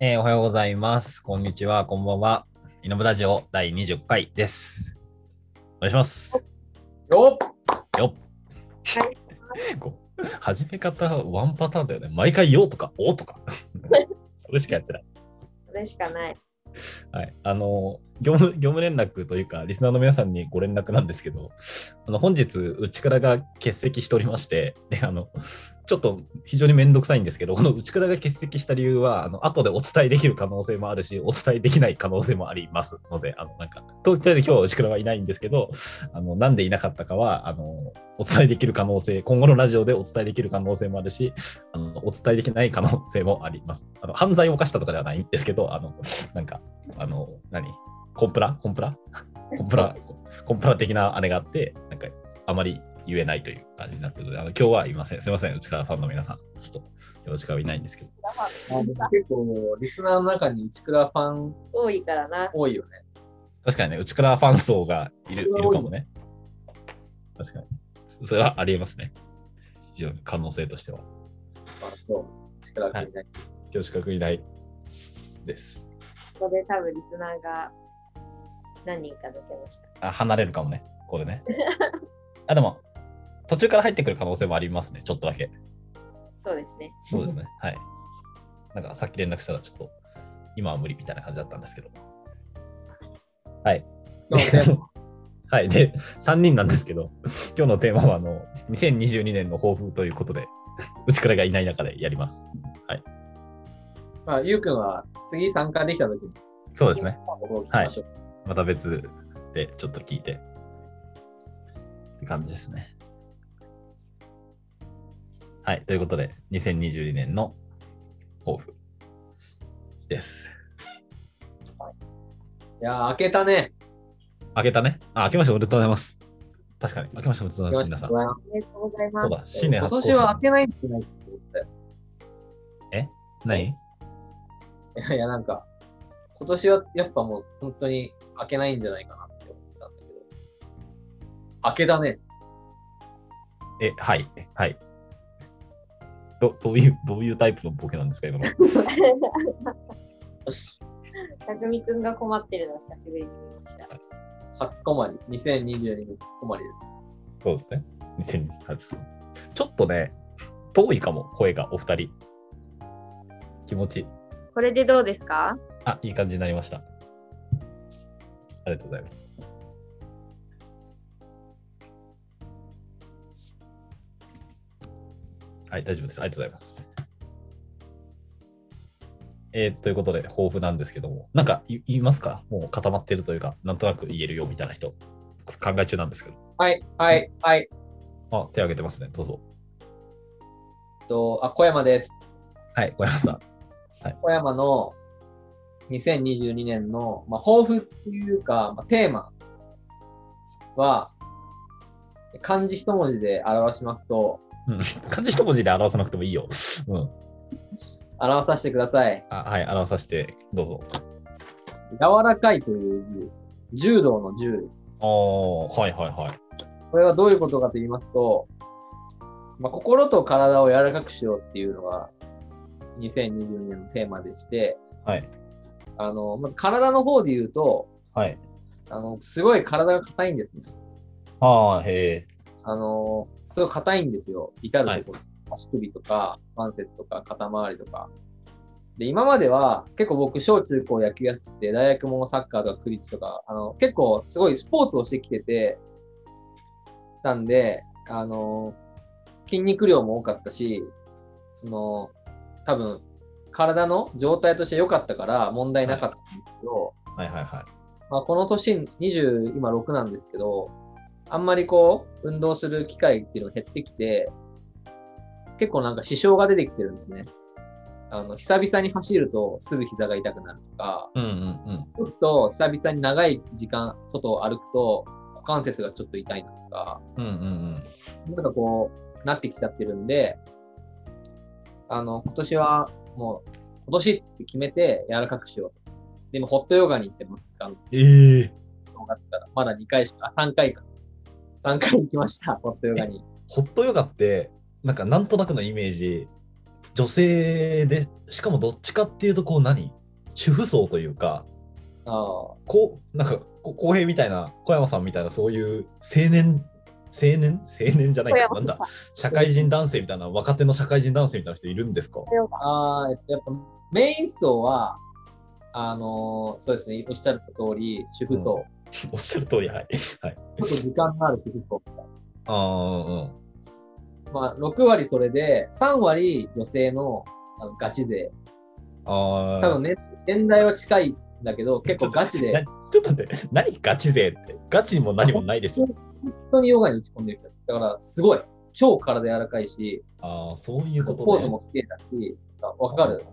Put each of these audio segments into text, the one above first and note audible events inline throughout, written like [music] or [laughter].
えーおはようございます。こんにちは、こんばんは。イノブラジオ第20回です。お願いします。よっよっ。こう始め方ワンパターンだよね。毎回よとかおとか。[laughs] それしかやってない。それしかない。はい。あの、業務業務連絡というか、リスナーの皆さんにご連絡なんですけど、あの本日、内倉が欠席しておりまして、で、あの、ちょっと非常にめんどくさいんですけど、この内倉が欠席した理由は、あの後でお伝えできる可能性もあるし、お伝えできない可能性もありますので、あの、なんか、とりあえず今日は内倉はいないんですけど、あの、なんでいなかったかは、あの、お伝えできる可能性、今後のラジオでお伝えできる可能性もあるし、あの、お伝えできない可能性もあります。あの、犯罪を犯したとかではないんですけど、あの、なんか、あの、何？コンプラ？コンプラ？コンプラ、コンプラ的なあれがあって、なんか、あまり言えないという感じになってるので、あの今日はいません。すみません、内川ファンの皆さん。ちょっと、内川いないんですけど。結構、リスナーの中に内倉ファン多いからな。多いよね。確かにね、内倉ファン層がいるいるかもね。確かに。それはありえますね。非常に可能性としては。あそう。内倉君いない。今日資格いないです。ここで多分リスナーが何人か抜けました。あ離れるかもね、ここでね。[laughs] あ、でも、途中から入ってくる可能性もありますね、ちょっとだけ。そうですね。そうですね。はい。なんかさっき連絡したらちょっと今は無理みたいな感じだったんですけど。はい。は？[laughs] い。で、3人なんですけど、今日のテーマはあの2022年の抱負ということで、うちからがいない中でやります。まあ、ゆうくんは次参加できたときに、そうですね。ここを聞きましょう。また別でちょっと聞いて。って感じですね。はい。ということで、2022年の抱負です。いやー、開けたね。開けたね？あ、開けましておめでとうございます。確かに。開けましておめでとうございます、皆さん。今ありがとうございます。そうだ、新年初年は開けないんじゃないって思ってたよ。何？いやいや、なんか、今年はやっぱもう本当に開けないんじゃないかなって思ってたんだけど。開けだね。え、はい、はい。どどういう、どういうタイプのボケなんですか、今の？たくみくんが困ってるのを久しぶりに見ました。初コマリ。2022年初コマリです。そうですね。2028ちょっとね、遠いかも、声が、お二人。気持ち。これでどうですか？あ、いい感じになりました。ありがとうございます。はい、大丈夫です。ありがとうございます。えーということで、抱負なんですけども、なんか言いますか？もう固まってるというか、なんとなく言えるよみたいな人、考え中なんですけど。はい、はい、はい。あ、手挙げてますね。どうぞ。と、あ、小山です。はい、小山さん。小山の2022年の、まあ、抱負っていうか、まあ、テーマは、漢字一文字で表しますと、うん、漢字一文字で表さなくてもいいよ。うん。表させてください。あはい、表させて、どうぞ。柔らかいという字です。柔道の柔です。ああ、はいはいはい。これはどういうことかと言いますと、まあ、心と体を柔らかくしようっていうのが2022年のテーマでして、はい。あの、まず体の方で言うと、はい。あの、すごい体が硬いんですね。ああ、へえ。あの、すごい硬いんですよ。至るところ。足首とか、関節とか、肩周りとか。で、今までは結構僕、小中高野球やってて、大学もサッカーとかクリッチとか、あの、結構すごいスポーツをしてきてて、たんで、あの、筋肉量も多かったし、その、多分、体の状態として良かったから問題なかったんですけど、はいはいはい。まあ、この年、20、今6なんですけど、あんまりこう、運動する機会っていうのが減ってきて、結構なんか支障が出てきてるんですね。あの、久々に走るとすぐ膝が痛くなるとか、うんうんうん。ちょっと久々に長い時間外を歩くと股関節がちょっと痛いなとか、うんうんうん。なんかこう、なってきちゃってるんで、あの、今年はもう、今年って決めて柔らかくしようと。でも、ホットヨガに行ってます。あのええ正月から。まだ2回しか、3回か。3回行きました、ホットヨガに。ホットヨガって、なんかなんとなくのイメージ、女性で、しかもどっちかっていうと、こう何？主婦層というか、あこう、なんか、こ浩平みたいな、小山さんみたいな、そういう青年、青年？青年じゃないか、なんだ、社会人男性みたいな、若手の社会人男性みたいな人いるんですか？あ、やっぱメイン層は、あのーそうですね、おっしゃる通り、主婦層。[laughs] おっしゃる通り、はい。はい。ちょっと時間のある主婦層。ああ、うん。まあ、6割それで、3割女性のあのガチ勢。ああ。多分ね、年代は近いんだけど、結構ガチで、なちょっと待って、何ガチ勢って？ガチも何もないでしょ。本当にヨガに打ち込んでる人たち。だから、すごい。超体柔らかいし、ああ、そういうことね。ポーズも綺麗だし、わかる。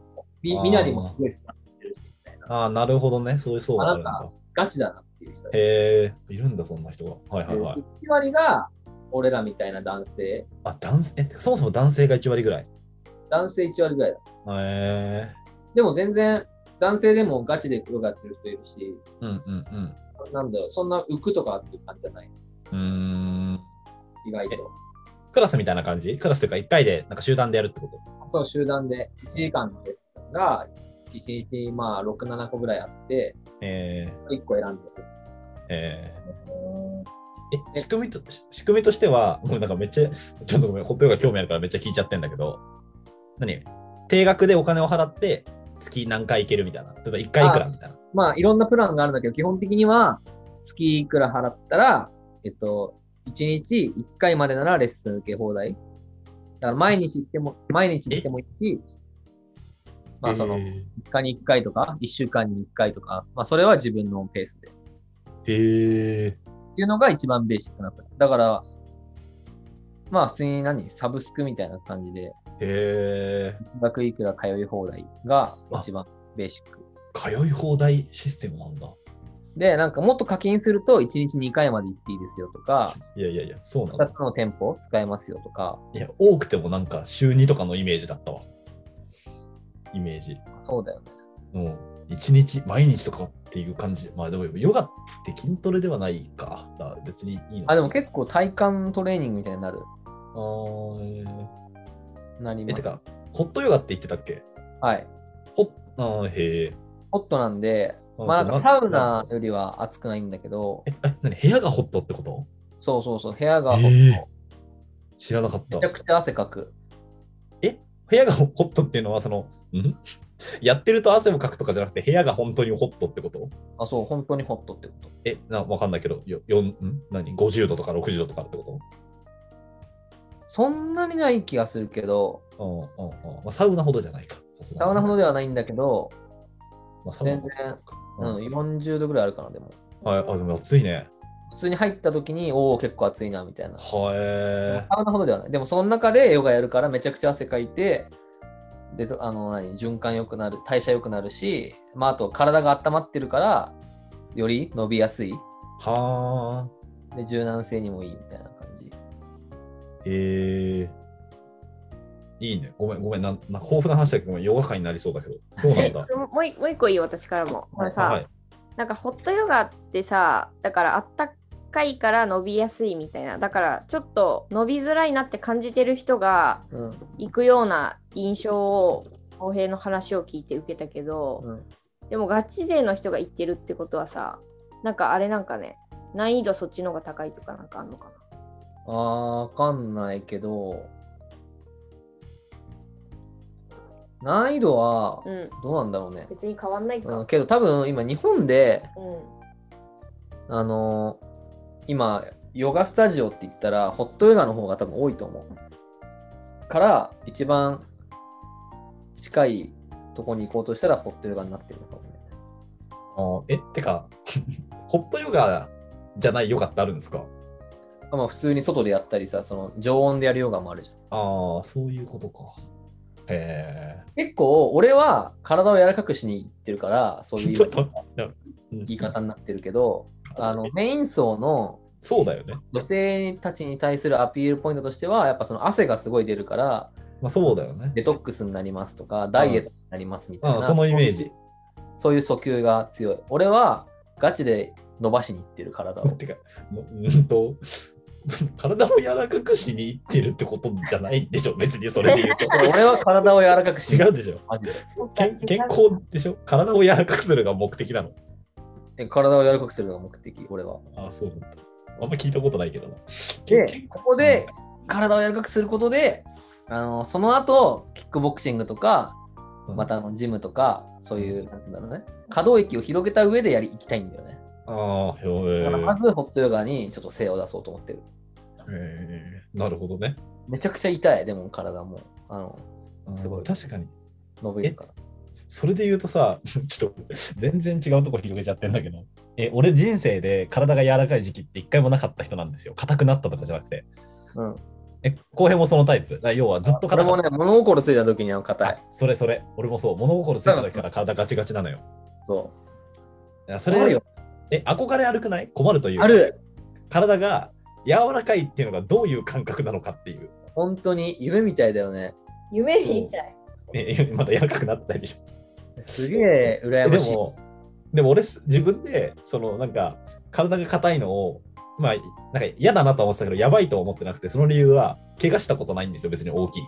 みみなりもすごいスターしてるし、みたいな。ああ、なるほどね。そういう層があるんだ。ガチだなっていう人。へえ、いるんだ、そんな人が。はいはいはい。1割が俺らみたいな男性。あ、男性、え、そもそも男性が1割ぐらい？男性1割ぐらいだ。へえ。でも全然、男性でもガチでヨガやってる人いるし、うんうんうん。なんだろう、そんな浮くとかっていう感じじゃないです。うーん。意外と。クラスみたいな感じ？クラスというか1回でなんか集団でやるってこと？そう、集団で1時間のレッスンが、1日まあ6、7個ぐらいあって、え1個選んでる。ー、えー、え、仕組みと、し仕組みとしては、もうなんかめっちゃ、ちょっとごめん、ホットヨガ興味あるからめっちゃ聞いちゃってんだけど、何？定額でお金を払って、月何回行けるみたいな。例えば1回いくらみたいな。まあ、いろんなプランがあるんだけど、基本的には、月いくら払ったら、えっと、1日1回までならレッスン受け放題。だから毎日行っても、毎日行ってもいいし、まあその、へ3日に1回とか、1週間に1回とか、まあそれは自分のペースで。へーていうのが一番ベーシックなプラン。だから、まあ普通に何サブスクみたいな感じで、へ金額いくら通い放題が一番ベーシック。ー通い放題システムなんだ。で、なんかもっと課金すると1日2回まで行っていいですよとか、いやいやいや、そうなん2だ。つの店舗使えますよとか、いや、多くてもなんか週2とかのイメージだったわ。イメージ。そうだよね。うん。一日、毎日とかっていう感じ。まあでも、ヨガって筋トレではないか。だから別にいいのかあ、でも結構体幹トレーニングみたいになる。あーえーえ、なります。てか、ホットヨガって言ってたっけ？はい。ホッ、あーへえ。ホットなんで、あまあなんかサウナよりは暑くないんだけど、え、え、何部屋がホットってこと？そうそうそう、部屋がホット。知らなかっためちゃ。くちゃ汗かく。部屋がホットっていうのは、その、ん？[laughs] やってると汗をかくとかじゃなくて、部屋が本当にホットってこと？あ、そう、本当にホットってこと。え、なわかんないけど、よよんん？何 ?50 度とか60度とかってこそんなにない気がするけど、とうんうんうんまあ、サウナほどじゃないか。サウナほどではないんだけど、まあ、全然、ううんん、40度ぐらいあるかな、でも。はい、あ、でも暑いね。普通に入った時に、おお、結構暑いな、みたいな。はえサウナほどではない。でも、その中でヨガやるからめちゃくちゃ汗かいて、で、とあの、何、循環良くなる、代謝良くなるし、まあ、あと体が温まってるから、より伸びやすい。はあ。で、柔軟性にもいいみたいな感じ。へえいいね。ごめん、ごめん。なんな豊富な話だけど、ごめんヨガ会になりそうだけど。そうなんえだ。[laughs] もう一もう一個いい私からも。これさ、はい。なんかホットヨガってさ、だからあったかいから伸びやすいみたいな。だからちょっと伸びづらいなって感じてる人がうん。行くような印象を、公平の話を聞いて受けたけど、うん。でもガチ勢の人が行ってるってことはさ、なんかあれなんかね、難易度そっちの方が高いとかなんかあんのかあー、わかんないけど、難易度はな。うん。どうなんだろうね。別に変わんないか。うん、けど多分今日本で、うん。あのー今、ヨガスタジオって言ったら、ホットヨガの方が多分多いと思う。から、一番近いとこに行こうとしたら、ホットヨガになってるのかもね。あえ、てか、[laughs] ホットヨガじゃないヨガってあるんですか？あまあ、普通に外でやったりさ、その常温でやるヨガもあるじゃん。ああ、そういうことか。へ結構、俺は体を柔らかくしに行ってるから、そうえ。いう [laughs] 言い方になってるけど、あのメイン層のそうだよね。女性たちに対するアピールポイントとしては、やっぱその汗がすごい出るから、まあそうだよね。デトックスになりますとか、ダイエットになりますみたいな、あそのイメージ。そういう訴求が強い。俺はガチで伸ばしにいってる体を。てか、もうんと、[laughs] 体を柔らかくしに行ってるってことじゃないんでしょ、別にそれで言うと。[laughs] 俺は体を柔らかくし違うでしょ。マジで健健康でしょ？体を柔らかくするが目的なの？え体を柔らかくするのが目的、俺は。ああ、そうなんだ。あんま聞いたことないけどな。で健、ここで体を柔らかくすることで、あのその後、キックボクシングとか、うんまたあのジムとか、そういう、なんて言うんだろうね、可動域を広げた上でやり行きたいんだよね。ああ、へだからまずホットヨガにちょっと精を出そうと思ってる。え。なるほどね。めちゃくちゃ痛い、でも体も。あのすごい確かに。伸びるから。それで言うとさ、[laughs] ちょっと全然違うとこ広げちゃってんだけど、え、俺人生で体が柔らかい時期って一回もなかった人なんですよ。硬くなったとかじゃなくて。うん。え、浩平もそのタイプ？だ要はずっと硬かった。俺もね、物心ついた時には硬いあ。それそれ。俺もそう。物心ついた時から体ガチガチなのよ。そいやそれよ、え、憧れ悪くない？困るというある。体が柔らかいっていうのがどういう感覚なのかっていう。本当に夢みたいだよね。夢みたい。え、まだ柔らかくなってないでしょ。すげええ羨ましい。でも、でも俺す、自分で、そのなんか、体が硬いのを、まあ、なんか嫌だなとは思ってたけど、やばいとは思ってなくて、その理由は、怪我したことないんですよ、別に大きい。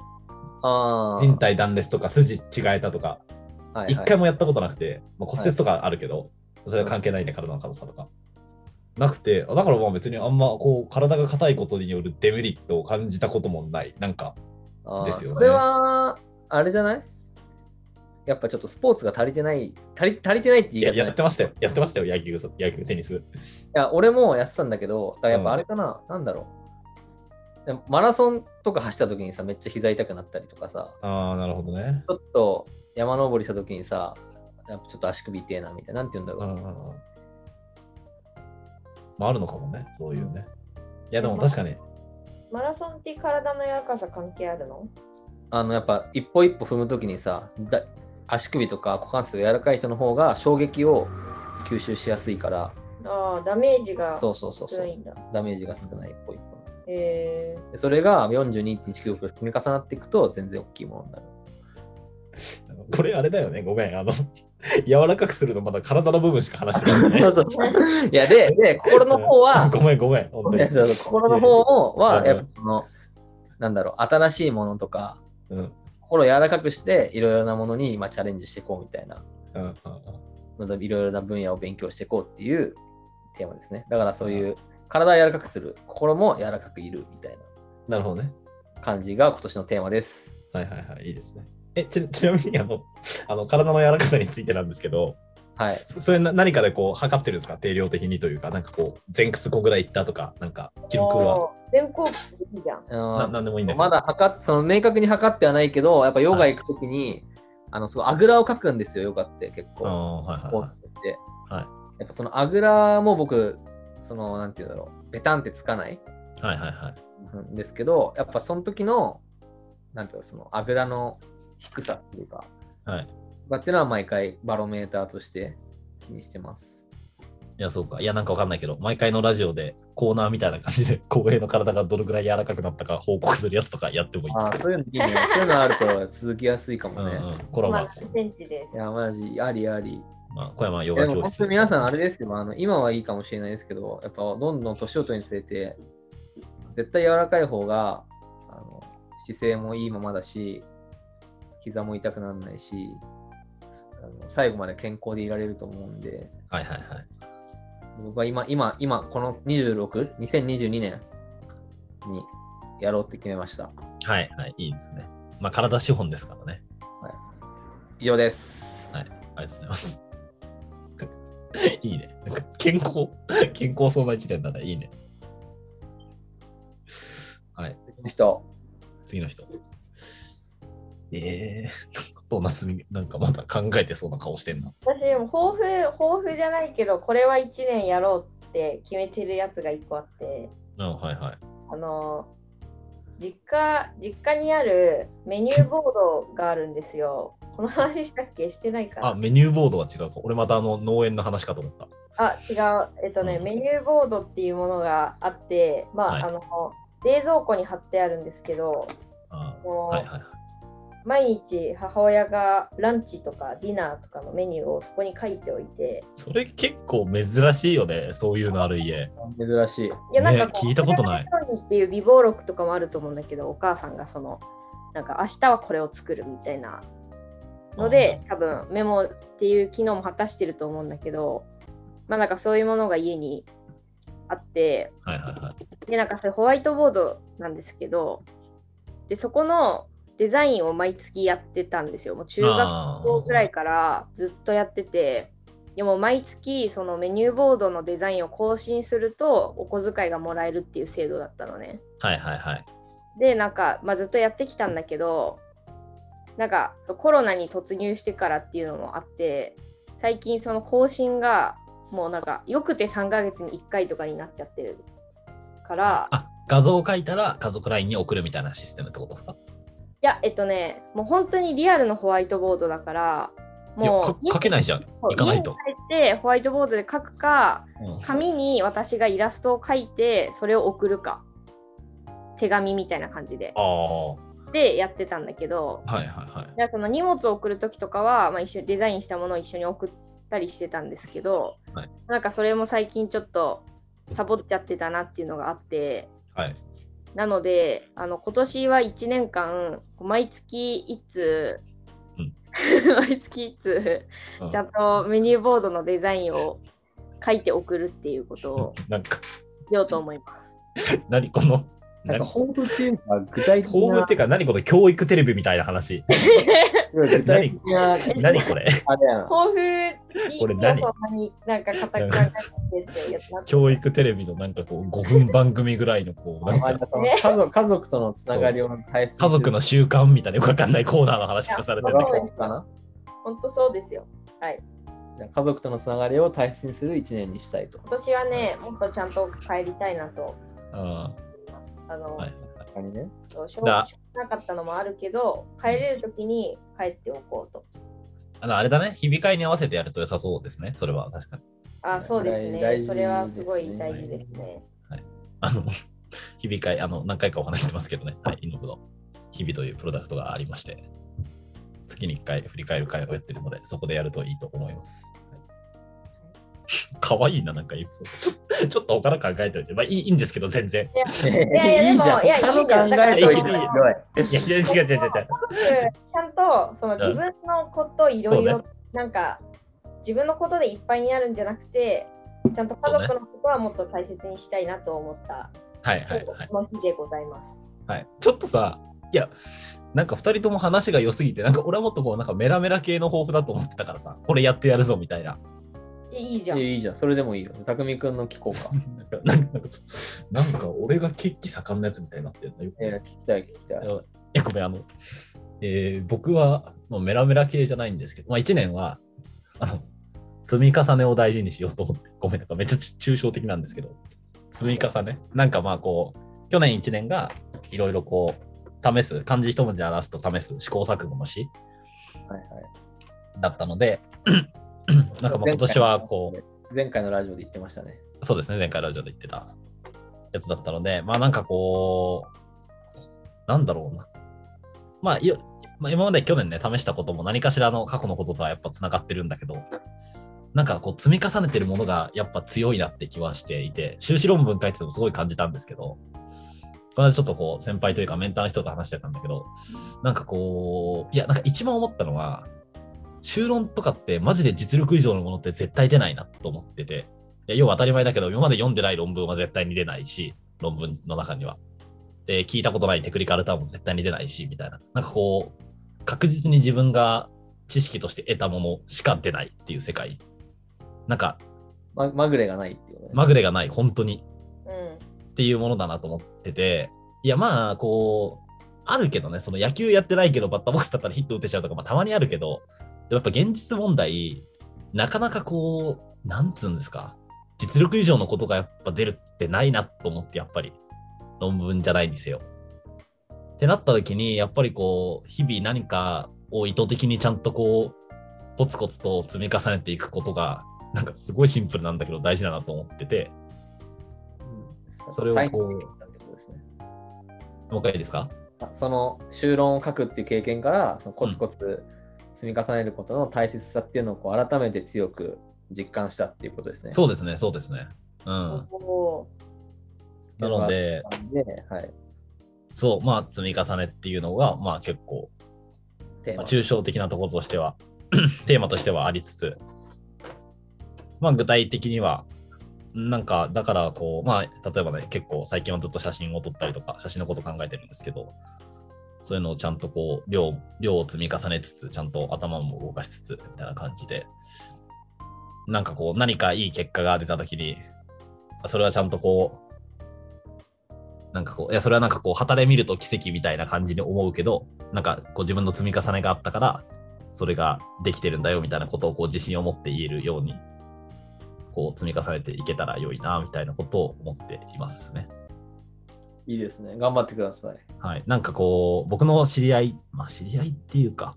あ人体断裂とか、筋違えたとか、あ。はい一、はい回もやったことなくて、まあ、骨折とかあるけど、それは関係ないね、体の硬さとか。なくて、だからまあ別にあんまこう体が硬いことによるデメリットを感じたこともない。なんか、ですよねそれは、あれじゃない？やっぱちょっとスポーツが足りてない、足り足りてないって言い方いやってましたよ。やってましたよ、野球、野球、テニス。いや、俺もやってたんだけど、だやっぱあれかな、なんだろう。でもマラソンとか走った時にさ、めっちゃ膝痛くなったりとかさ、ああ、なるほどね。ちょっと山登りした時にさ、やっぱちょっと足首痛えなみたいな、なんて言うんだろう。うんうんうんまあ、あるのかもね、そういうね。いや、でも確かに、マラソンって体の柔らかさ関係あるの？あの、やっぱ一歩一歩踏む時にさ、だ足首とか股関節が柔らかい人の方が衝撃を吸収しやすいから、ああ、ダメージがそうそうそうそう少ないんだ。ダメージが少ない一歩一歩の。えでそれが42.1キロ積み重なっていくと全然大きいものになる。これあれだよね、ごめん。あの、[laughs] 柔らかくするのまだ体の部分しか話してない、ね。[laughs] そうそういや、で、で、心の方は、[laughs] ごめん、ごめん。本当に心の方は、うんやっぱその、なんだろう、新しいものとか、うん心を柔らかくして、いろいろなものに今チャレンジしていこうみたいな、うんうんいろいろな分野を勉強していこうっていうテーマですね。だからそういう、体を柔らかくする、心も柔らかくいるみたいなるほどね。な感じが今年のテーマです。はいはいはい、いいですね。え、ちちなみにあの、あの体の柔らかさについてなんですけど、はい。そそれな何かでこう測ってるんですか？定量的にというか、なんかこう、前屈こぐらいいったとか、なんか記録は。おー全校屈いいじゃん。なんでもいいんだけど。まだ測っその明確に測ってはないけど、やっぱヨガ行くときに、あのすごいあぐらをかくんですよ、ヨガって結構。ああ、はいスポーはいはい。はいやっぱそのあぐらも僕、そのなんていうんだろう、ベタンってつかないはいはいはい。んですけど、やっぱその時の、なんていうの、そのあぐらの低さっていうか、はい。とかっていうのは毎回バロメーターとして気にしてます。いや、そうか。いや、なんかわかんないけど、毎回のラジオでコーナーみたいな感じで、[laughs] 公平の体がどれぐらい柔らかくなったか報告するやつとかやってもいい。ああ、そういうのいいね。そういうのあると続きやすいかもね。うんうん。これはまあ、まあ、何センチですい。や、マジ、ありあり。まあ、小山ヨでも本ガ教室。皆さんあれですよ、あの今はいいかもしれないですけど、やっぱどんどん年を取るにつれて、絶対柔らかい方があの姿勢もいいままだし、膝も痛くならないし、あの最後まで健康でいられると思うんで、はいはいはい。僕は今、今、今、この26、2022年にやろうって決めました。はいはい、いいですね。まあ、体資本ですからね。以上です。はいありがとうございます。いいね。健康、健康そうな一年だね。いいね。はい、次の人、次の人。ええー、なんかどう夏み、なんかまだ考えてそうな顔してんな。私でも抱負抱負じゃないけどこれは1年やろうって決めてるやつが1個あってうん、はいはい。あの実家実家にあるメニューボードがあるんですよこの話したっけしてないかあ、なメニューボードは違うか。俺またあの農園の話かと思った。あ違うえっとね、うんメニューボードっていうものがあってまあ、はいあの冷蔵庫に貼ってあるんですけどあこうはいはい。毎日母親がランチとかディナーとかのメニューをそこに書いておいて、それ結構珍しいよね、そういうのある家。珍しい。いやなんかね聞いたことないっていう備忘録とかもあると思うんだけど、お母さんがその、なんか明日はこれを作るみたいなので、多分メモっていう機能も果たしてると思うんだけど、まあなんかそういうものが家にあって、はいはいはい。で、なんかそれホワイトボードなんですけど、で、そこのデザインを毎月やってたんですよ。もう中学校ぐらいからずっとやってて、でも毎月そのメニューボードのデザインを更新するとお小遣いがもらえるっていう制度だったのね。はいはいはい。で、なんか、まあ、ずっとやってきたんだけど、なんかコロナに突入してからっていうのもあって、最近その更新がもうなんかよくて3ヶ月に1回とかになっちゃってるから、あ、画像を書いたら家族 LINE に送るみたいなシステムってことですか？いや、えっとね、もう本当にリアルのホワイトボードだから、もう書けないじゃん。行かないと。家に帰ってホワイトボードで書くか、うん紙に私がイラストを描いて、それを送るか、手紙みたいな感じで。でやってたんだけど、いはいはい。でその荷物を送るときとかは、まあ、一緒にデザインしたものを一緒に送ったりしてたんですけど、はいなんかそれも最近ちょっとサボっちゃってたなっていうのがあって、はい。なので、あの今年は1年間、毎月1通、うん。[laughs] 毎月1通、うん。ちゃんとメニューボードのデザインを書いて送るっていうことを [laughs] なんか、しようと思います。[laughs] 何この、何なんか抱負っていうのは具体的なホームっていうか、何この教育テレビみたいな話。具体的な何これ？あれやん。抱負にこれ何？そんな教育テレビのなんかこう5分番組ぐらいのこう、なんか。家族家族とのつながりを大切家族の習慣みたいなよくわかんないコーナーの話がされてる本当そうですよ。はい。家族とのつながりを大切にする一年にしたいと。今年はね、もっとちゃんと帰りたいなと。うん。思います。あの、はいね。そうしょうがなかったのもあるけど、帰れるときに帰っておこうと。あのあれだね、日々会に合わせてやると良さそうですね、それは確かに。あ、そうですね。大事それはすごいですね大事ですね。あの、日々会、あの、何回かお話してますけどね、はい、イノブの日々というプロダクトがありまして、月に1回振り返る会をやってるので、そこでやるといいと思います。はいかわいいな、なんかエピソード。[laughs] ちょっとおから考えておいて、まあいいいいんですけど、全然。いや [laughs] いやでもじゃん。いや他のいいんだよ考えといてだからい。いや、いや違う違う違う違う。ちゃんとそのん自分のこといろいろなんか自分のことでいっぱいになるんじゃなくてちゃんと家族のことはもっと大切にしたいなと思った、はいはいはい。その日でございます。はい、ちょっとさ、いや、なんか2人とも話が良すぎて、なんか俺はもっとこう、なんかメラメラ系の抱負だと思ってたからさ、これやってやるぞみたいな。いいいじゃん。いいじゃん。それでもいいよ。匠くんの聞こうか。[laughs] なんか、なんか俺が血気盛んなやつみたいになってるんだよ。いや、聞きたい、聞きたい。いや、ごめん、あの、えー僕はもうメラメラ系じゃないんですけど、まあ1年は、あの、積み重ねを大事にしようと思って、ごめん、なんかめっちゃ抽象的なんですけど、積み重ね。なんかまあこう、去年1年がいろいろこう、試す、漢字一文字表すと試す試行錯誤の詩はいはい。だったので、[clears throat] なんかまあ今年はこう、前回のラジオで言ってましたね。そうですね、前回ラジオで言ってたやつだったので、まあなんかこう、なんだろうな。まあ、まあ、今まで去年ね、試したことも何かしらの過去のこととはやっぱつながってるんだけど、なんかこう積み重ねてるものがやっぱ強いなって気はしていて、修士論文書いててもすごい感じたんですけど、この間ちょっとこう先輩というかメンターの人と話してたんだけど、なんかこう、いや、なんか一番思ったのは、修論とかってマジで実力以上のものって絶対出ないなと思ってて、いや要は当たり前だけど、今まで読んでない論文は絶対に出ないし、論文の中には。で、聞いたことないテクニカルターンも絶対に出ないし、みたいな。なんかこう、確実に自分が知識として得たものしか出ないっていう世界。なんか、ままぐれがないっていうね。まぐれがない、本当に。うん。っていうものだなと思ってて、いや、まあ、こう、あるけどね、その野球やってないけど、バッターボックスだったらヒット打てちゃうとか、まあ、たまにあるけど、やっぱ現実問題、なかなかこう、なんつうんですか、実力以上のことがやっぱ出るってないなと思って、やっぱり、論文じゃないにせよ。ってなった時に、やっぱりこう、日々何かを意図的にちゃんとこう、コツコツと積み重ねていくことが、なんかすごいシンプルなんだけど大事だなと思ってて、うんそれをこうサインってことですね。もう一回いいですか？その修論を書くっていう経験から、そのコツコツ積み重ねることの大切さっていうのをこう改めて強く実感したっていうことですね。そうですね、そうですね。うん。おなので、で、はい。そう、まあ、積み重ねっていうのが、まあ結構、まあ、抽象的なところとしては、[clears throat] テーマとしてはありつつ、まあ具体的には、なんか、だからこう、まあ、例えばね、結構最近はずっと写真を撮ったりとか、写真のこと考えてるんですけど、そういうのをちゃんとこう、量、量を積み重ねつつ、ちゃんと頭も動かしつつ、みたいな感じで、なんかこう、何かいい結果が出たときに、それはちゃんとこう、なんかこう、いや、それはなんかこう、旗で見ると奇跡みたいな感じに思うけど、なんかこう自分の積み重ねがあったから、それができてるんだよみたいなことをこう自信を持って言えるように、こう積み重ねていけたら良いな、みたいなことを思っていますね。いいですね。頑張ってください。はい。なんかこう、僕の知り合い、まあ知り合いっていうか、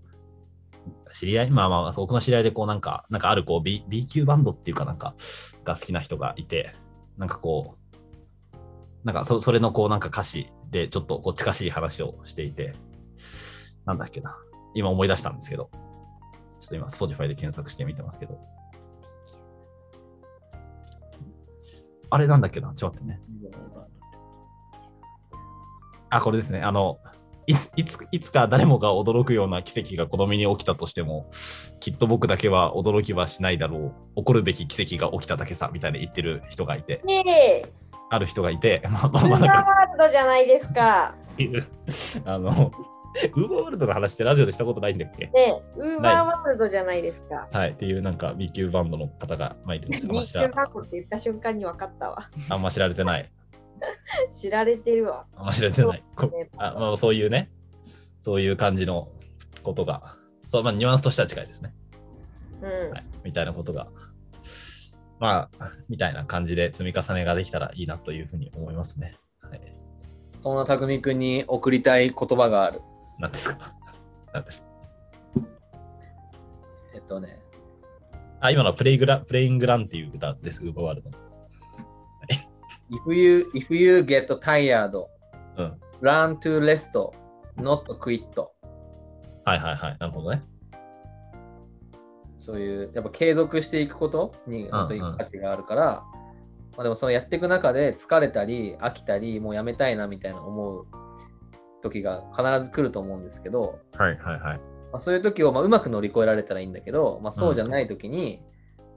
知り合い？まあまあ、僕の知り合いでこうなんか、なんかあるこう B, B 級バンドっていうかなんか、が好きな人がいて、なんかこう、なんかそそれのこうなんか歌詞でちょっとこう近しい話をしていて、なんだっけな。今思い出したんですけど、ちょっと今 Spotify で検索してみてますけど。あれなんだっけな？ちょっと待ってね。あ、これですね。あの、いついついつか誰もが驚くような奇跡が子供に起きたとしても、きっと僕だけは驚きはしないだろう。起こるべき奇跡が起きただけさ、みたいな言ってる人がいて、ねえ、ある人がいて、[laughs] まあウーバーまあまあなんかワールドじゃないですか。[laughs] あの、ウーバーワールドの話ってラジオでしたことないんだっけ？ねえ、ウーバーワールドじゃないですか。はい。っていうなんか B 級バンドの方がまあいるんですけど、まあ B 知ら級バンドって言った瞬間に分かったわ。あんま知られてない。[laughs] 知られてるわ。あ知られてない。あまあ、そういうね、そういう感じのことが、そうまあ、ニュアンスとしては近いですね。うんは。い、みたいなことが、まあ、みたいな感じで積み重ねができたらいいなというふうに思いますね。はい。そんな匠くんに送りたい言葉がある。なんですか？なんです？えっとね、あ、今のはプレイグラプレイングランっていう歌です、ウーバーワールドの。If you, if you get tired, うん。run to rest, not quit. はいはいはい。なるほどね。そういう、やっぱ継続していくことに本当にうんうん価値があるから、まあ、でもそのやっていく中で疲れたり飽きたりもうやめたいなみたいな思う時が必ず来ると思うんですけど、はいはいはい。まあ、そういう時をまあうまく乗り越えられたらいいんだけど、まあ、そうじゃない時に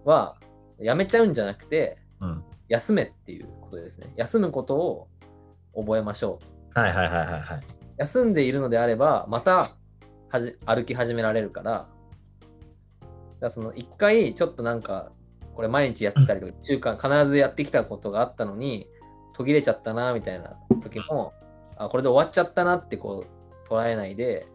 は、やめちゃうんじゃなくてうん。休めっていうことですね。休むことを覚えましょう。はいはいはいはいはい。休んでいるのであれば、またはじ歩き始められるから、だその一回ちょっとなんか、これ毎日やってたりとか、1週間必ずやってきたことがあったのに、途切れちゃったなみたいな時も、あ、これで終わっちゃったなってこう捉えないで、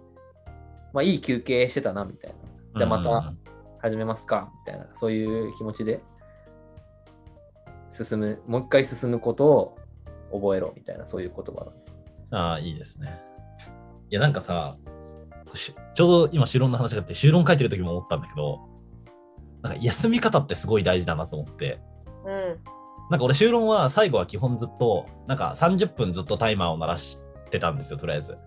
まあいい休憩してたなみたいな。じゃあまた始めますかみたいな、そういう気持ちで進む、もう一回進むことを覚えろみたいな、そういう言葉ああ、いいですね。いや、なんかさ、しちょうど今、修論の話があって、修論書いてる時も思ったんだけど、なんか休み方ってすごい大事だなと思って、うん。なんか俺、修論は最後は基本ずっと、なんか30分ずっとタイマーを鳴らしてたんですよ、とりあえず。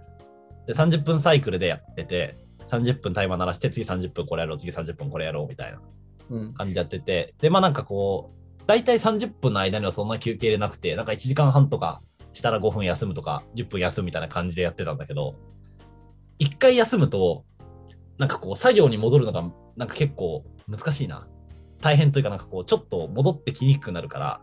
で、30分サイクルでやってて、30分タイマー鳴らして、次30分これやろう、次30分これやろうみたいなうん。感じでやってて、で、まあなんかこう、大体30分の間にはそんな休憩入れなくて、なんか1時間半とかしたら5分休むとか、10分休むみたいな感じでやってたんだけど、1回休むと、なんかこう、作業に戻るのが、なんか結構難しいな。大変というか、なんかこう、ちょっと戻ってきにくくなるから、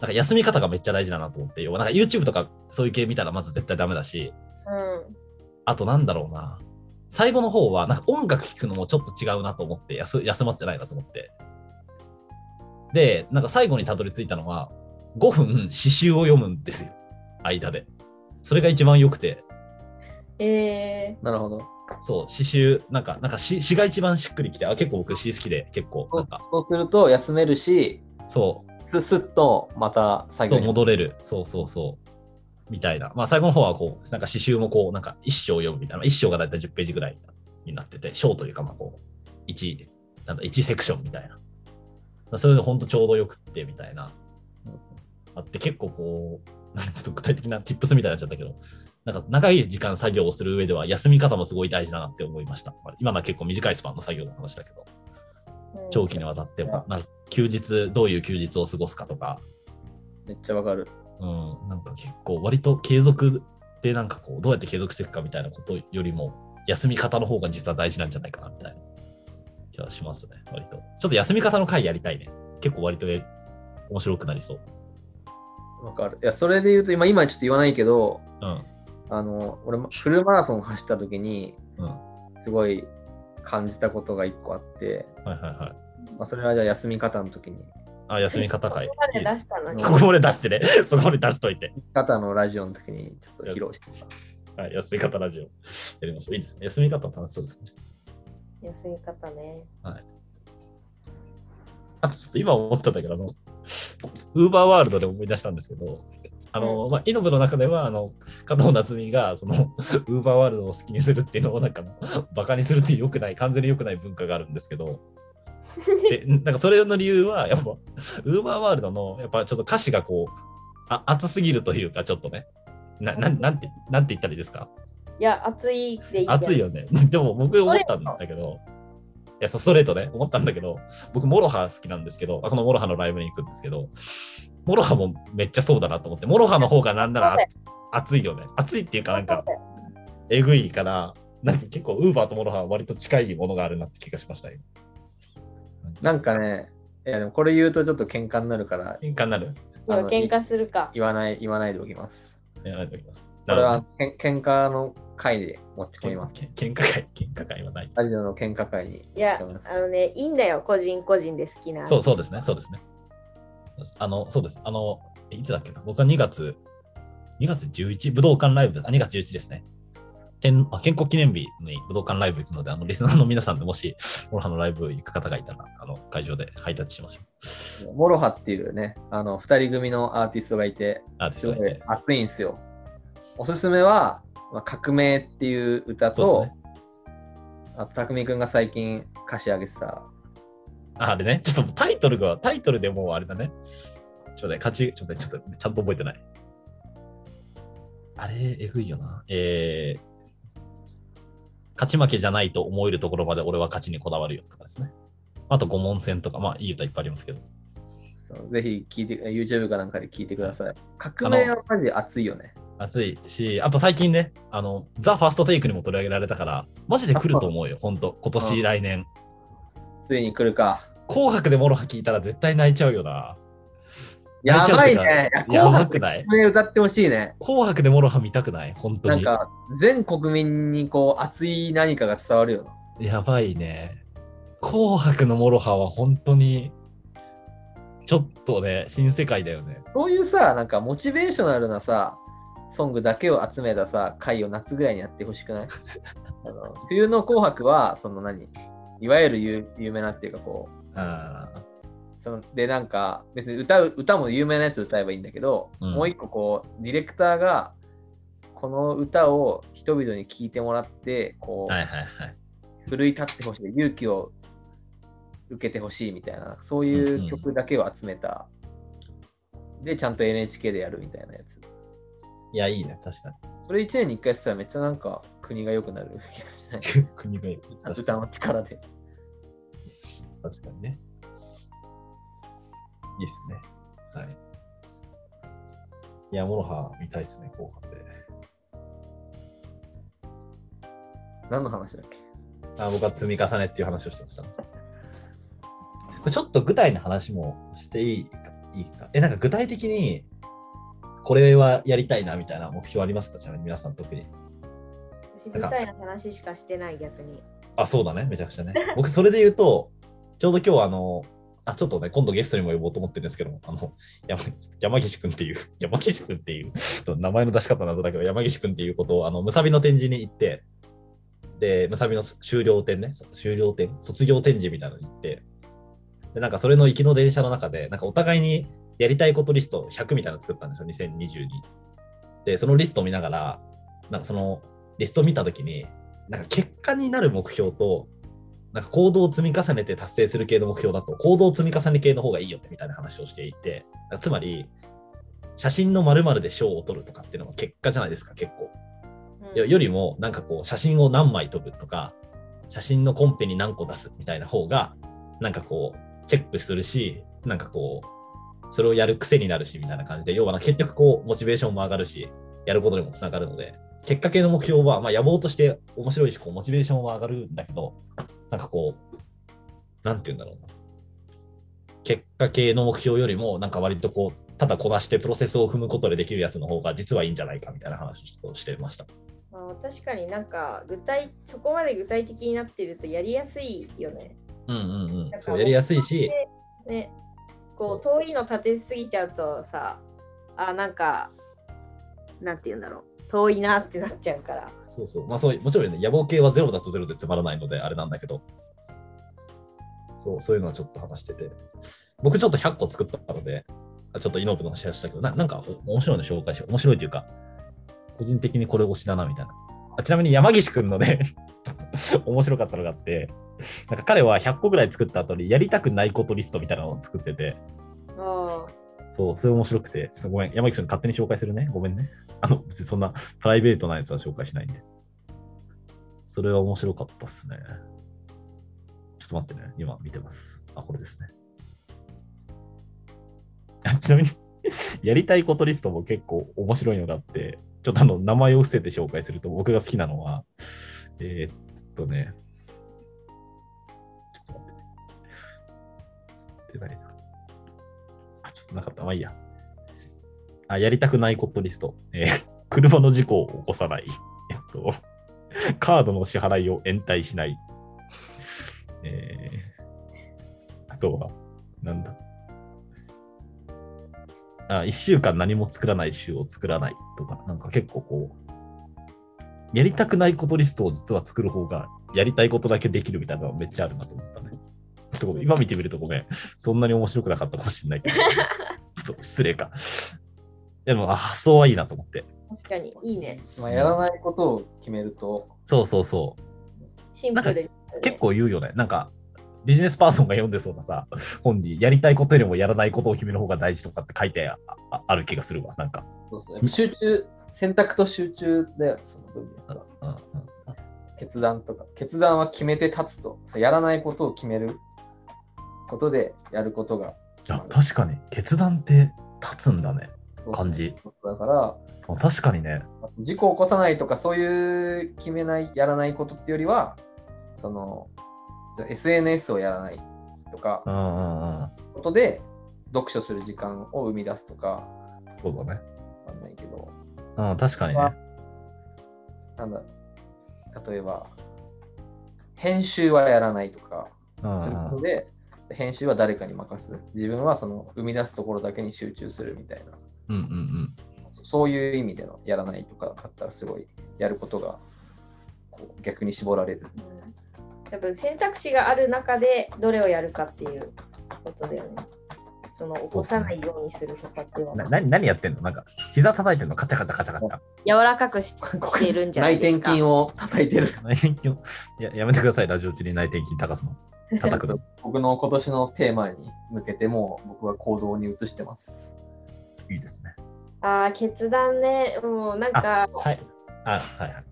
なんか休み方がめっちゃ大事だなと思って、なんか YouTube とかそういう系見たらまず絶対ダメだし、うん。あとなんだろうな。最後の方は、なんか音楽聴くのもちょっと違うなと思って、休休まってないなと思って。で、なんか最後にたどり着いたのは、5分詩集を読むんですよ。間で。それが一番良くて、えなるほど。そう、詩集、なんか、なんか詩詩が一番しっくりきて、あ、結構僕詩好きで、結構、なんか、そうすると休めるし、そう、すすっとまた作業戻れる。そうそうそう。みたいな。まあ最後の方はこう、なんか詩集もこう、なんか一章読むみたいな。一章がだいたい10ページぐらいになってて、章というかまあこう、一、なんだ、一セクションみたいな。まあそれでほんとちょうどよくってみたいな。あって結構こう、なんかちょっと具体的な tips みたいになっちゃったけど、なんか長い時間作業をする上では休み方もすごい大事だなって思いました。まあ、今のは結構短いスパンの作業の話だけど、長期にわたっても、なんか休日、どういう休日を過ごすかとか、めっちゃわかる。うん、なんか結構割と継続でなんかこう、どうやって継続していくかみたいなことよりも、休み方の方が実は大事なんじゃないかなみたいな気がしますね、割と。ちょっと休み方の回やりたいね。結構割と面白くなりそう。わかる。いや、それで言うと、今、今ちょっと言わないけど、うん。あの、俺、フルマラソン走った時に、うん。はすごい感じたことが一個あって、いはいはい。まあ、それはじゃあ休み方の時に、あ、休み方回。ここまで出したの？に。ここまで出してね。[laughs] そこまで出しといて。方のラジオの時にちょっと披露してた。はい、休み方ラジオやりましょう。いいですね。休み方楽しそうですね。休み方ね。あとちょっと今思ったんだけど、あの、ウーバーワールドで思い出したんですけど、あの、まあ、イノブの中では、あの、加藤夏美が、その、[laughs] ウーバーワールドを好きにするっていうのを、なんか、バカにするっていう良くない、完全に良くない文化があるんですけど、[laughs] で、なんかそれの理由は、やっぱ、ウーバーワールドの、やっぱちょっと歌詞がこう、あ熱すぎるというか、ちょっとね、な、ななんて、なんて言ったらいいですか？いや、暑いでいい。熱いよね。[laughs] でも僕思ったんだけど、いや、そうストレートね、思ったんだけど、僕、モロハ好きなんですけど、あこのモロハのライブに行くんですけど、モロハもめっちゃそうだなと思って、モロハの方がなんならあ熱いよね。熱いっていうか、なんか、えぐいから、なんか結構、ウーバーとモロハは割と近いものがあるなって気がしましたよ。なんかね、いやでもこれ言うとちょっと喧嘩になるから喧嘩になる？喧嘩するか。言わない、言わないでおきます。やらないときます。これはけん喧嘩の会で持ち込みます。けん喧嘩会、喧嘩会はない。ラジオの喧嘩会にいや、持ち込みますあのね、いいんだよ、個人個人で好きな。そうそうですね、そうですね。あの、そうです。あの、えいつだっけな？僕は2月、2月 11? 武道館ライブ、あ、2月11ですね。天あ建国記念日に武道館ライブ行くので、あの、リスナーの皆さんでもし、[laughs] モロハのライブ行く方がいたら、あの、会場でハイタッチしましょう。モロハっていうね、あの、二人組のアーティストがいて、あ、ですすごいね。熱いんですよ。おすすめは、まあ、革命っていう歌と、ね。あと、匠くんが最近歌詞上げてた、ああれね、ちょっとタイトルが、タイトルでもうあれだね。ちょっとね、勝ち、ちょっとね、ちょっとちゃんと覚えてない。あれ、えぐいよな。えー、勝ち負けじゃないと思えるところまで俺は勝ちにこだわるよとかですね。あと、五文銭とか、まあ、いい歌いっぱいありますけど。そうぜひ聞いて、YouTube かなんかで聞いてください。革命はマジ熱いよね。熱いし、あと最近ね、あの、 THE FIRST TAKE にも取り上げられたから、マジで来ると思うよ、ほんと。今年、うん来年。ついに来るか。紅白でモロハ聞いたら絶対泣いちゃうよな。やばい泣ね。やば紅白くない歌ってほしいね。紅白でモロハ見たくない？本当に。なんか、全国民にこう、熱い何かが伝わるよな。やばいね。紅白のモロハは本当に、ちょっとね、新世界だよね。そういうさ、なんかモチベーショナルなさ、ソングだけを集めたさ、回を夏ぐらいにやってほしくない？[laughs] あの冬の紅白は、その何？いわゆる有有名なっていうかこう、あそのでなんか別に歌う歌も有名なやつ歌えばいいんだけど、うん。もう一個こうディレクターがこの歌を人々に聴いてもらってこう、はいはいはい。奮い立ってほしい勇気を受けてほしいみたいなそういう曲だけを集めた、でちゃんと NHK でやるみたいなやついや、いいね、確かそれ1年に1回やってたらめっちゃなんか国が良くなる気がしないに。[laughs] 国がいい。確か歌の力でに確かにね。いいっすね。はい。いや、モロハ見たいっすね、後半で。何の話だっけ？あ僕は積み重ねっていう話をしてました。これちょっと具体の話もしていいかいいか？え、なんか具体的にこれはやりたいなみたいな目標ありますか？ちなみに皆さん特に。私、舞台の話しかしてない、逆に。あ、そうだね、めちゃくちゃね。[laughs] 僕それで言うと、ちょうど今日あの、あ、ちょっとね、今度ゲストにも呼ぼうと思ってるんですけども、あの、山山岸くんっていう、山岸くんっていう、[laughs] 名前の出し方謎だけど、山岸くんっていうことを、あの、むさびの展示に行って、で、むさびの終了展ね、終了展、卒業展示みたいなのに行って、で、なんかそれの行きの電車の中で、なんかお互いにやりたいことリスト100みたいなの作ったんですよ、2022。で、そのリストを見ながら、なんかそのリストを見たときに、なんか結果になる目標と、なんか行動を積み重ねて達成する系の目標だと、行動を積み重ね系の方がいいよねみたいな話をしていて、つまり、写真の〇〇で賞を取るとかっていうのは結果じゃないですか、結構。よよりも、なんかこう、写真を何枚撮るとか、写真のコンペに何個出すみたいな方が、なんかこう、チェックするし、なんかこう、それをやる癖になるし、みたいな感じで、要はな結局こう、モチベーションも上がるし、やることにもつながるので、結果系の目標は、まあ、野望として面白いし、こうモチベーションは上がるんだけど、なんかこう、なんて言うんだろうな。結果系の目標よりも、なんか割とこう、ただこなしてプロセスを踏むことでできるやつの方が実はいいんじゃないかみたいな話をちょっとしてました。あー確かになんか具体そこまで具体的になってるとやりやすいよね。うんうんうんそうやりやすいし、ね、こう遠いの立てすぎちゃうとさ、あなんか、なんて言うんだろう、遠いなってなっちゃうから。そうそう。まあそう、もちろんね、野望系はゼロだとゼロでつまらないので、あれなんだけど、そう、そういうのはちょっと話してて。僕ちょっと100個作ったので、あちょっとイノープのシェアしたけど、ななんかお面白いの紹介しよう。面白いというか、個人的にこれ推しだなみたいな。あちなみに山岸くんのね、[laughs] 面白かったのがあって、[laughs] なんか彼は100個ぐらい作った後にやりたくないことリストみたいなのを作ってて、あそう、それ面白くて、ちょっとごめん、山岸くん勝手に紹介するね。ごめんね。あの、別にそんなプライベートなやつは紹介しないんで。それは面白かったっすね。ちょっと待ってね。今見てます。あ、これですね。あ [laughs] ちなみに、やりたいことリストも結構面白いのがあって、ちょっとあの、名前を伏せて紹介すると、僕が好きなのは、えーっとね、出ないな。あ、ちょっとなかった。まあいいや。あ、やりたくないことリスト。えー車の事故を起こさない。えっと、カードの支払いを延滞しない。えー、あとは、なんだ。あ、一週間何も作らない週を作らないとか、なんか結構こう、やりたくないことリストを実は作る方が、やりたいことだけできるみたいなのがめっちゃあるなと思ったね。ちょっとごめん今見てみるとごめん。そんなに面白くなかったかもしれないけど、[laughs] ちょっと失礼か。でも、あ発想はいいなと思って。確かにいいね。まあ、やらないことを決めると、そうそうそう。シンプルで、結構言うよね。なんか、ビジネスパーソンが読んでそうなさ、本にやりたいことよりもやらないことを決める方が大事とかって書いてある気がするわ。なんか。そうそう集中、選択と集中だよ、その分野は決断とか。決断は決めて立つと、やらないことを決めることでやることが決あ。確かに、決断って立つんだね。そう感じ。だから、あ確かにね。事故を起こさないとか、そういう決めない、やらないことってよりは、その、SNS をやらないとかう、んうんうん。ことで、読書する時間を生み出すとか、そうだね。わかんないけど、うん、確かにね。なんだ、例えば、編集はやらないとかうんするうんことで、編集は誰かに任す。自分はその生み出すところだけに集中するみたいな、うんうんうん。そそういう意味でのやらないとかだったらすごいやることがこう逆に絞られる。うん多分選択肢がある中でどれをやるかっていうことだよね。その起こさないようにするとかっていうのはな何何やってんの？なんか、膝叩いてんの？カチャカチャカチャカチャ。柔らかくししているんじゃない内ですか。転筋を叩いてる。内転筋をややめてください、ラジオ中に内転筋高すの。叩くの。[laughs] 僕の今年のテーマに向けてもう僕は行動に移してます。いいですね。ああ、決断ね。もうなんか、はい。あ、はいはい。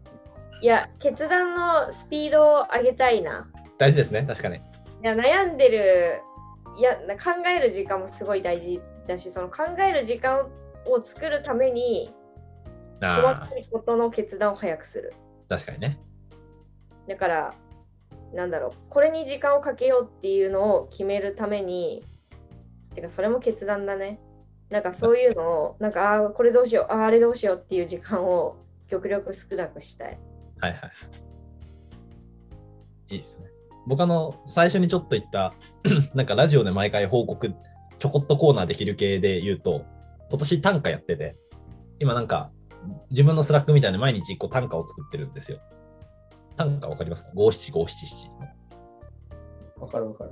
いや、決断のスピードを上げたいな。大事ですね、確かに。いや、悩んでる、いや、な考える時間もすごい大事だし、その考える時間を作るために、細あかいことの決断を早くする。あ、確かにね。だから、なんだろう、これに時間をかけようっていうのを決めるために、てか、それも決断だね。なんかそういうのを、なんか、ああ、これどうしよう、ああ、あれどうしようっていう時間を極力少なくしたい。はいはい。いいですね。僕あの、最初にちょっと言った、[clears throat] なんかラジオで毎回報告、ちょこっとコーナーできる系で言うと、今年短歌やってて、今なんか、自分の Slack みたいに毎日1個短歌を作ってるんですよ。短歌わかりますか？五七五七七の。わかるわかる。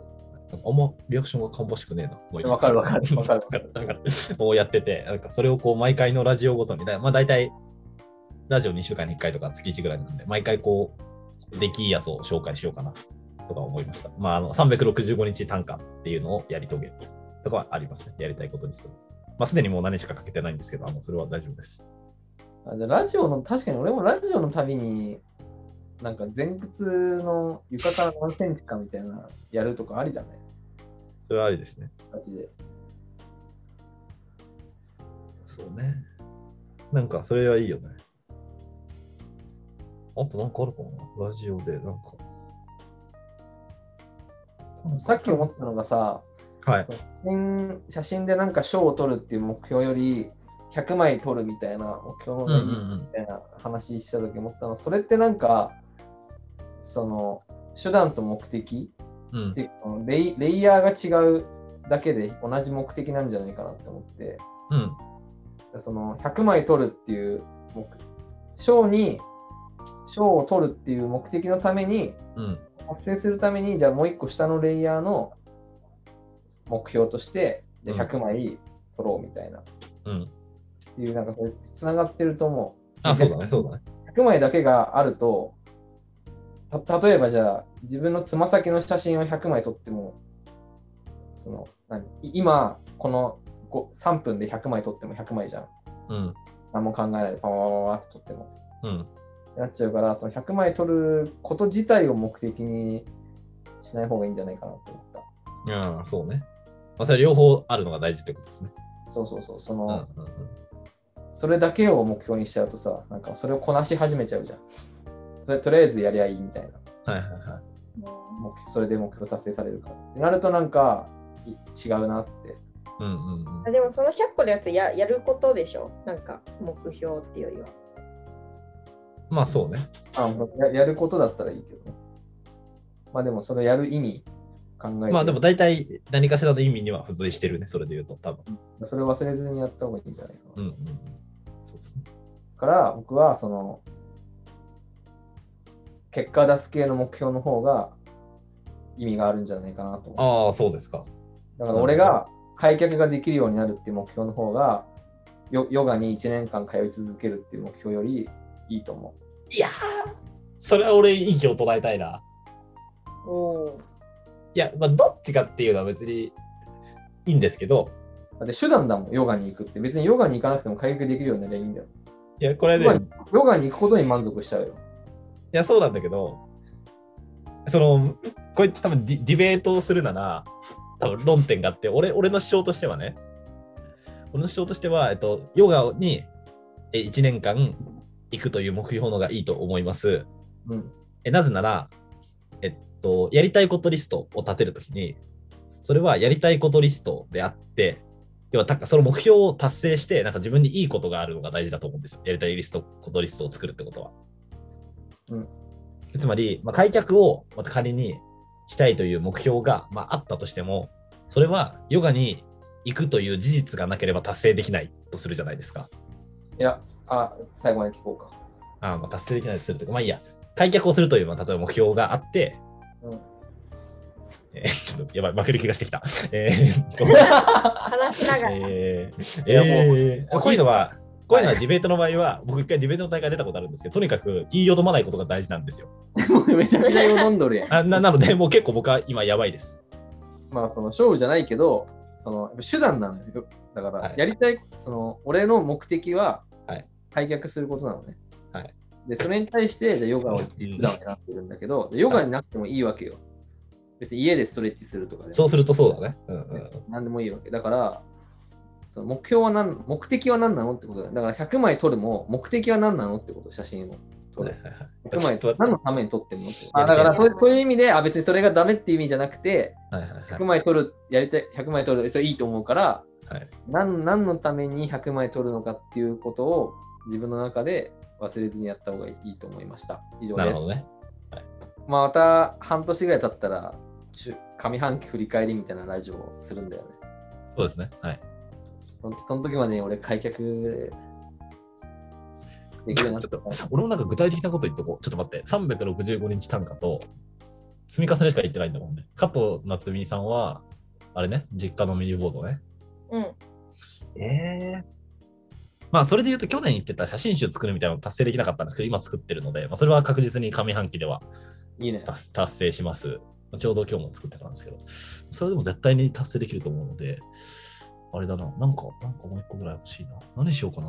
あんまリアクションが芳しくねえな。もういいわかるわかる [laughs] わかるだから、こうやってて、なんかそれをこう毎回のラジオごとに、だまあ大体、ラジオ2週間に1回とか月1ぐらいなんで、毎回こう、できいいやつを紹介しようかなとか思いました。まあ、あの365日単価っていうのをやり遂げるとかはありますね。やりたいことにする。まあ、すでにもう何しかかけてないんですけど、あのそれは大丈夫です。あじゃあラジオの、確かに俺もラジオのたびに、なんか前屈の床から何センチかみたいなやるとかありだね。それはありですね。マジで。そうね。なんか、それはいいよね。あとなんかあるかなラジオで、なんか。さっき思ったのがさ、はい。写真写真でなんか賞を取るっていう目標より100枚取るみたいな目標のみたいな話した時思ったの、それってなんかその手段と目的うんっていうかレイレイヤーが違うだけで同じ目的なんじゃないかなって思ってうん。その100枚取るっていう目賞に賞を取るっていう目的のためにうん。達成するためにじゃあもう一個下のレイヤーの目標としてでうん100枚取ろうみたいな、っうん。ていうなんかそれつながってると思う。あ、そうだね、そうだね。100枚だけがあるとた例えばじゃあ自分のつま先の写真を100枚撮ってもその何？い今このご3分で100枚撮っても100枚じゃん。うん。何も考えないでパワパワって撮っても。うん。なっちゃうからその100枚撮ること自体を目的にしない方がいいんじゃないかなと思った。ああ、そうね。まあ、それ両方あるのが大事ってことですね。そうそうそう。そうん。うの、ん。うんそれだけを目標にしちゃうとさ、なんかそれをこなし始めちゃうじゃん。それとりあえずやりゃいいみたいな。はいはいはい。それで目標達成されるから。ってなるとなんかい違うなって。うんうんうんあ。でもその100個のやつややることでしょ？なんか目標っていうよりは。まあそうね。あややることだったらいいけどね。まあでもそれやる意味考えて。まあでも大体何かしらの意味には付随してるね、それで言うと、多分。それを忘れずにやった方がいいんじゃないかな。うんうんうん。そうですね。から僕はその結果出す系の目標の方が意味があるんじゃないかなと思う。ああ、そうですか。だから俺が開脚ができるようになるっていう目標の方がヨヨガに1年間通い続けるっていう目標よりいいと思いやー、それは俺、いい気を捉えたいな。おお。いや、まあ、どっちかっていうのは別にいいんですけど、う。だって手段だもん、ヨガに行くって。別にヨガに行かなくても開脚できるようになりゃいいんだよ。いや、これね、いヨガにヨガに行くことに満足しちゃうよ。や、そうなんだけど、その、これ多分ディディベートをするなら、多分論点があって、俺俺の主張としてはね、俺の主張としては、えっと、ヨガにえ1年間行くという目標の方がいいと思います。うん。えなぜなら、えっと、やりたいことリストを立てるときに、それはやりたいことリストであって、要はたその目標を達成して、なんか自分にいいことがあるのが大事だと思うんですよ。やりたいリスト、ことリストを作るってことは。うんつまり、まあ、開脚をまた仮にしたいという目標が、まあ、あったとしても、それはヨガに行くという事実がなければ達成できないとするじゃないですか。いや、あ、最後まで聞こうか。あまあ達成できないとするというか、まあいいや、開脚をするという、まあ、例えば目標があって、うん。えーちょっとやばい、負ける気がしてきた。えーっと、[laughs] 話しながら。えーいやもうえーこういうのは、こういうのはディベートの場合は、僕一回ディベートの大会出たことあるんですけど、とにかく言いよどまないことが大事なんですよ。も [laughs] うめちゃくちゃ飲んどるやん。あ [laughs] ななので、もう結構僕は今やばいです。まあその勝負じゃないけど、その手段なのよ。だから、はいやりたい、その俺の目的ははい開脚することなのね。はいで、それに対して、じゃあヨガを普段やってるんだけど、でヨガになくてもいいわけよ。別に家でストレッチするとかそうするとそうだね。うんうん、何でもいいわけ。だから、その目標は何、目的は何なのってことだよ。だから100枚撮るも目的は何なのってこと、写真を撮る。はいはいはい100枚何のために撮ってんのって。あだからそうそういう意味で、あ、別にそれがダメって意味じゃなくて、はいはいはい100枚撮る、やりたい、100枚撮る、それいいと思うから、はい何何のために100枚撮るのかっていうことを自分の中で忘れずにやった方がいいと思いました。以上です。なるほどね。まあ、また半年ぐらい経ったら、上半期振り返りみたいなラジオをするんだよね。そうですね。はい。そその時までに俺、開脚できるなっちょっと俺もなんか具体的なこと言っとこう。ちょっと待って。365日単価と積み重ねしか言ってないんだもんね。加藤夏美さんは、あれね、実家のメニボードね。うん。ええまあ、それで言うと、去年言ってた写真集作るみたいなの達成できなかったんですけど、今作ってるので、まあ、それは確実に上半期ではいいね。達達成します。ちょうど今日も作ってたんですけど、それでも絶対に達成できると思うので、あれだな、なんか、なんかもう一個ぐらい欲しいな。何しようかな。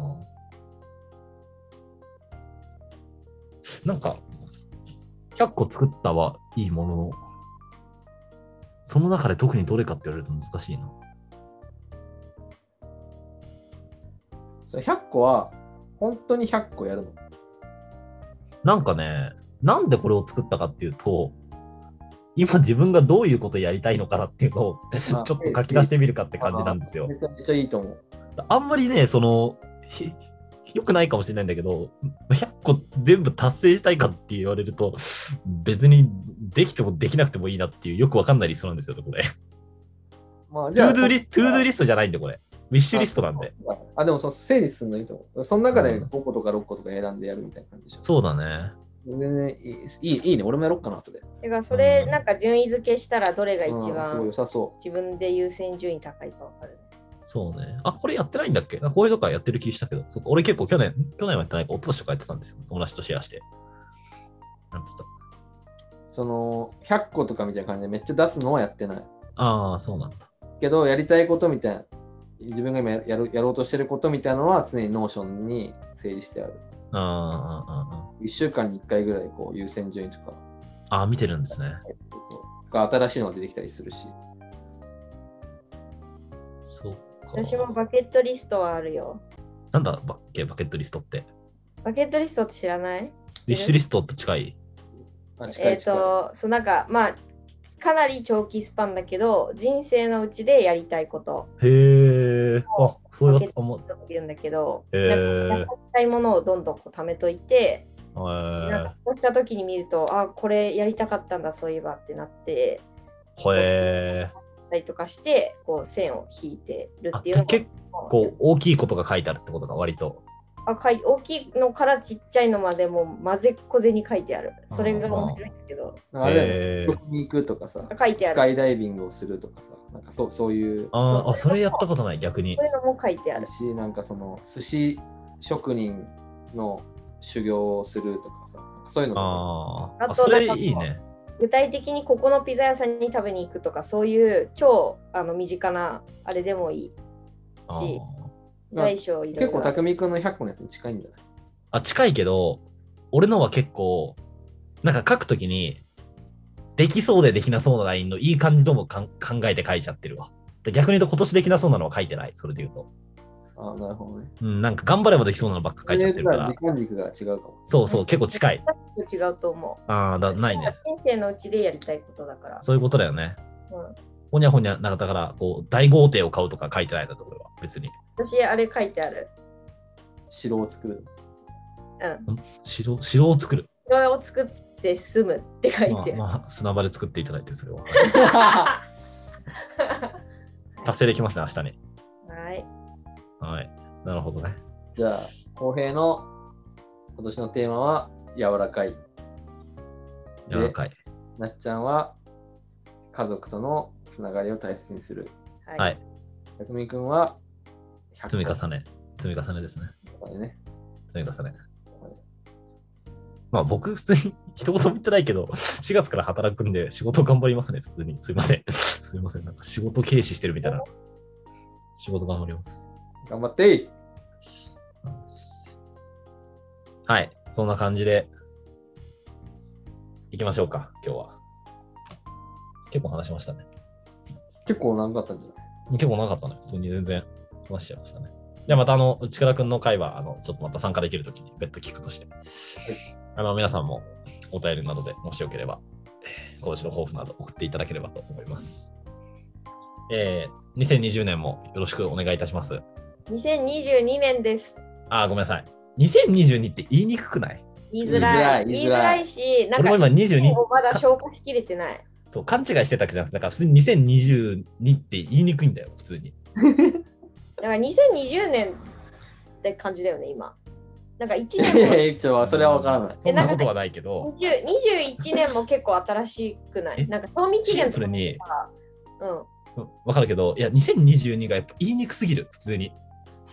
なんか、100個作ったはいいものの、その中で特にどれかって言われると難しいな。それ100個は、本当に100個やるのなんかね、なんでこれを作ったかっていうと、今自分がどういうことやりたいのかなっていうのを [laughs] ちょっと書き出してみるかって感じなんですよ。めちゃめちゃいいと思う。あんまりね、その、ひ良くないかもしれないんだけど、100個全部達成したいかって言われると、別にできてもできなくてもいいなっていう、よくわかんないリストなんですよね、これ。まあ、じゃあ to do list、to do list じゃないんで、これ。 wish list なんで。あ、でもそう整理するのいいと思う。その中でうん5個とか6個とか選んでやるみたいな感じでしょ。そうだね。全然いいいいいいね。俺もやろうかな、後で。てか、それなんか順位付けしたらどれが一うんすごい番良さそ自分で優先順位高いかわかるね。そうね。あ、これやってないんだっけ？こういうとかやってる気したけど、そっか俺結構去年、去年はやってないか、一昨年とかやってたんですよ。友達とシェアして。なんつったう。その、100個とかみたいな感じでめっちゃ出すのはやってない。ああ、そうなんだ。けど、やりたいことみたいな、自分が今やるやろうとしてることみたいなのは常に Notion に整理してある。あーあー、あーあ1週間に1回ぐらいこう優先順位とか、ーあー、見てるんですね。そう新しいのが出てきたりするし。そっか。私も bucket list はあるよ。なんだバッケバケットリストって？バケットリストって知らない？ウィッシュリストと近い？えっ、あ近い近いと、そうなんか、まあ、かなり長期スパンだけど、人生のうちでやりたいことへえ。あ、そういうこと思う。って言うんだけど、へーなんかやりたいものをどんどんこう貯めといて、へなんかこうした時に見ると、あ、これやりたかったんだ、そういえばってなって、ーへしたりとかして、こう線を引いてるーっていうのあ結構大きいことが書いてあるってことが割と。あかい大きいのからちっちゃいのまでも混ぜっこぜに書いてある。それが面白いんだけど。あれだよね。へー。旅行に行くとかさ、書いてある。スカイダイビングをするとかさ、なんかそうそういう。そうあーあ、それやったことない、逆に。そう。いうのも書いてある。し、なんかその寿司職人の修行をするとかさ、なんかそういうのとか。あー。あ、あとそれなんかいいね。具体的にここのピザ屋さんに食べに行くとか、そういう超あの身近なあれでもいいあし、ー大小いろいろ。結構匠君の100個のやつに近いんじゃない？あ、近いけど、俺のは結構、なんか書くときに、できそうでできなそうなラインのいい感じともかん考えて書いちゃってるわ。で逆に言うと今年できなそうなのは書いてない、それで言うと。あなるほどね。うん、なんか頑張ればできそうなのばっか書いちゃってるから時。間軸が違うかも。そうそう、結構近い。違うと思う。ああ、だないね。人生のうちでやりたいことだから。そういうことだよね。うん、ほにゃほにゃ、なんかだから、こう、大豪邸を買うとか書いてないんだと、これは。別に。私、あれ書いてある。城を作る。うん。城、城を作る。それを作って住むって書いてある。まあ、まあ、砂場で作っていただいて、それは。[laughs] 達成できますね、明日に。はい。はい。なるほどね。じゃあ、浩平の今年のテーマは柔らかい。柔らかい。なっちゃんは家族とのつながりを大切にする。はい。はい。匠君は100積み重ね。積み重ねですね。ね。積み重ね。まあ僕、普通に一言も言ってないけど、4月から働くんで仕事頑張りますね、普通に。すいません。[laughs] すいません。なんか仕事軽視してるみたいな。仕事頑張ります。頑張っていはい。そんな感じで、行きましょうか、今日は。結構話しましたね。結構長かったんじゃない？結構長かったね。普通に全然話しちゃいましたね。じゃあまたあの、内倉くんの会は、あの、ちょっとまた参加できるときに別途聞くとして。あの、皆さんもお便りなどでもしよければ、えー今年の抱負など送っていただければと思います。えー、2020年もよろしくお願いいたします。2022年です。あー、ごめんなさい。2022って言いにくくない？言いづらい。言いづづらいし、なんか今22をまだ消化しきれてない。そう勘違いしてたわけじゃなくて、だから普通に2022って言いにくいんだよ、普通に。[laughs] だから2020年って感じだよね、今。なんか1いや年も [laughs] ちょそれは分からない。そんなことはないけど、20 21年も結構新しくなえ？い。なんか賞味期シン限とかプルに、うん。うんわかるけど、いや、2022がやっぱ言いにくすぎる、普通に。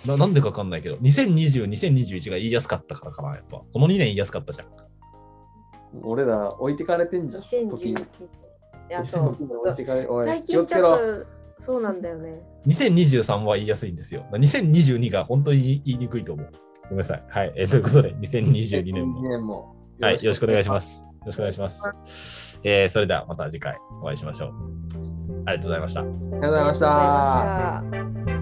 ななんでかわかんないけど、2020、2021が言いやすかったからかな、やっぱ。この2年言いやすかったじゃん。俺ら置いてかれてんじゃん。時2010に。いや、そう。最。近ちょっと、そうなんだよね。2023は言いやすいんですよ。だから2022が本当に言いにくいと思う。ごめんなさい。はい。えーということで、2022年2も年もはい、よろしくお願いしま。す。よろしくお願いします。えーそれではまた次回お会いしましょう。ありがとうございました。ありがとうございま。した。